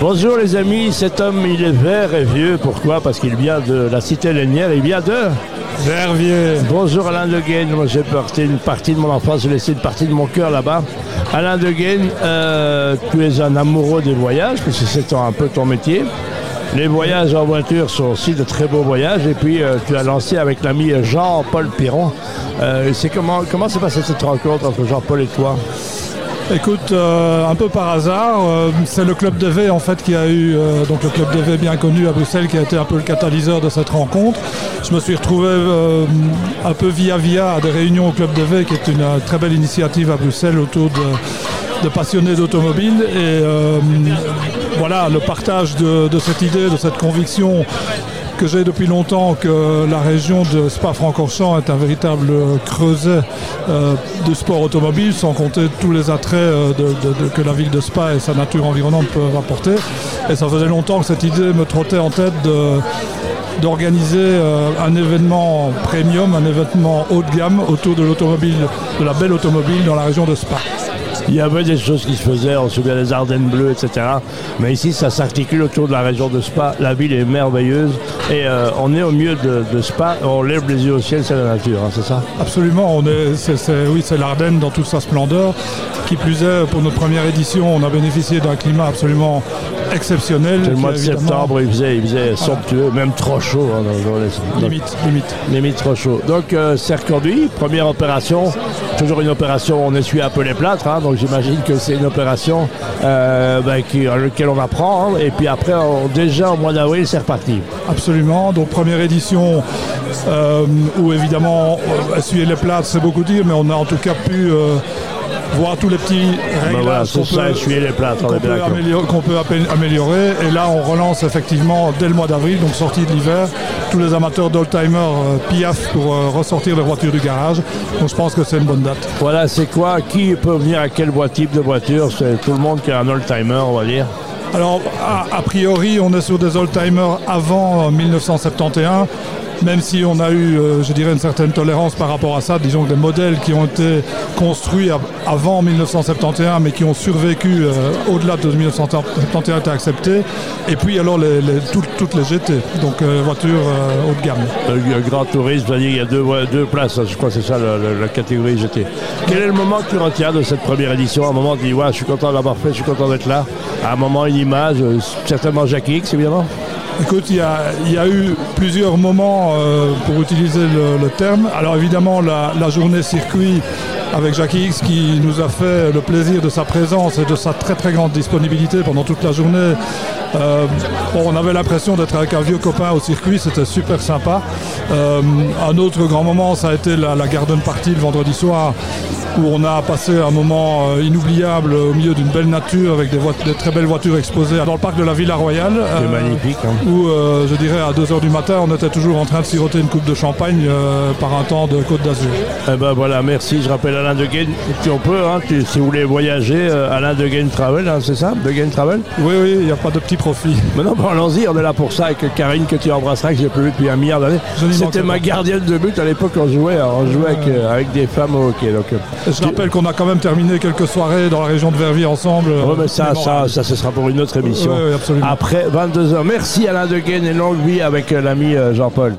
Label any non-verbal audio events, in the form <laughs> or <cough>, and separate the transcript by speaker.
Speaker 1: Bonjour les amis, cet homme il est vert et vieux, pourquoi? Parce qu'il vient de la cité lénière, il vient de
Speaker 2: Verviers.
Speaker 1: Bonjour Alain De Gaine, moi j'ai porté une partie de mon enfance, j'ai laissé une partie de mon cœur là-bas. Alain De Gaine, euh, tu es un amoureux des voyages, parce que c'est un peu ton métier. Les voyages en voiture sont aussi de très beaux voyages, et puis euh, tu as lancé avec l'ami Jean-Paul Piron. Euh, c'est comment comment s'est passée cette rencontre entre Jean-Paul et toi?
Speaker 2: Écoute, euh, un peu par hasard, euh, c'est le club de V en fait qui a eu, euh, donc le club de V bien connu à Bruxelles, qui a été un peu le catalyseur de cette rencontre. Je me suis retrouvé un peu via via à des réunions au club de V, qui est une très belle initiative à Bruxelles autour de, passionnés d'automobile. Et voilà, le partage de cette idée, de cette conviction que j'ai depuis longtemps que la région de Spa-Francorchamps est un véritable creuset euh, de sport automobile, sans compter tous les attraits euh, que la ville de Spa et sa nature environnante peuvent apporter. Et ça faisait longtemps que cette idée me trottait en tête d'organiser euh, un événement premium, un événement haut de gamme autour de l'automobile, de la belle automobile dans la région de Spa.
Speaker 1: Il y avait des choses qui se faisaient, on se souvient des Ardennes bleues, etc. Mais ici, ça s'articule autour de la région de Spa. La ville est merveilleuse et euh, on est au milieu de, Spa. On lève les yeux au ciel, c'est la nature, hein, c'est ça?
Speaker 2: Absolument. On est, oui, c'est l'Ardenne dans toute sa splendeur. Qui plus est, pour notre première édition, on a bénéficié d'un climat absolument exceptionnel.
Speaker 1: Le mois de septembre, il faisait, il faisait somptueux, même trop chaud. Hein,
Speaker 2: limite, limite.
Speaker 1: Limite trop chaud. Donc, euh, c'est reconduit. Première opération. Toujours une opération, on essuie un peu les plâtres. Hein, donc, j'imagine que c'est une opération euh, ben, qui, à laquelle on apprend. Hein, et puis après, on, déjà au mois d'avril, c'est reparti.
Speaker 2: Absolument. Donc, première édition euh, où évidemment, essuyer les plâtres, c'est beaucoup dire, mais on a en tout cas pu euh, voir tous les petits réglages
Speaker 1: ben voilà, qu'on peut,
Speaker 2: qu peut, amélior qu peut améliorer. Et là, on relance effectivement dès le mois d'avril, donc sortie de l'hiver, tous les amateurs d'oldtimer euh, piaf pour euh, ressortir les voitures du garage. Donc je pense que c'est une bonne date.
Speaker 1: Voilà, c'est quoi? Qui peut venir à quel type de voiture? C'est tout le monde qui a un oldtimer, on va dire.
Speaker 2: Alors, a, a priori, on est sur des oldtimers avant euh, 1971 même si on a eu, euh, je dirais, une certaine tolérance par rapport à ça, disons que des modèles qui ont été construits avant 1971, mais qui ont survécu euh, au-delà de 1971 étaient acceptés. Et puis alors les, les, tout, toutes les GT, donc euh, voitures haut de gamme.
Speaker 1: Le grand tourisme, c'est-à-dire il y a deux, places, je crois que c'est ça la, catégorie GT. Quel est le moment que tu retiens de cette première édition? Un moment, tu dis, ouais, je suis content d'avoir fait, je suis content d'être là. À un moment, une image, certainement Jackie X, évidemment.
Speaker 2: Écoute, il y, a, eu plusieurs moments euh, pour utiliser le, terme. Alors évidemment, la, journée circuit avec Jacques X qui nous a fait le plaisir de sa présence et de sa très très grande disponibilité pendant toute la journée. Euh, on avait l'impression d'être avec un vieux copain au circuit, c'était super sympa. Euh, un autre grand moment, ça a été la Garden Party le vendredi soir où on a passé un moment euh, inoubliable au milieu d'une belle nature avec des, des, très belles voitures exposées dans le parc de la Villa Royale.
Speaker 1: Euh, magnifique. Hein.
Speaker 2: Où euh, je dirais à 2h du matin, on était toujours en train de siroter une coupe de champagne euh, par un temps de Côte d'Azur.
Speaker 1: Eh ben voilà, merci. Je rappelle Alain de Gain. Si on peut, hein, tu, si vous voulez voyager, Alain de Gain Travel, hein, c'est ça De Gain Travel?
Speaker 2: Oui, oui, il n'y a pas de petit profit. <laughs>
Speaker 1: Mais non, allons-y, on est là pour ça avec Karine que tu embrasseras, que j'ai plus vu depuis un milliard d'années. C'était ma gardienne de but à l'époque, on jouait, on jouait avec, avec des femmes au hockey. Donc,
Speaker 2: je rappelle qu'on a quand même terminé quelques soirées dans la région de Verviers ensemble.
Speaker 1: Oui, mais ça, ça, ça, ce sera pour une autre émission.
Speaker 2: Oui, oui,
Speaker 1: Après 22h. Merci Alain de Gain et longue vie avec l'ami Jean-Paul.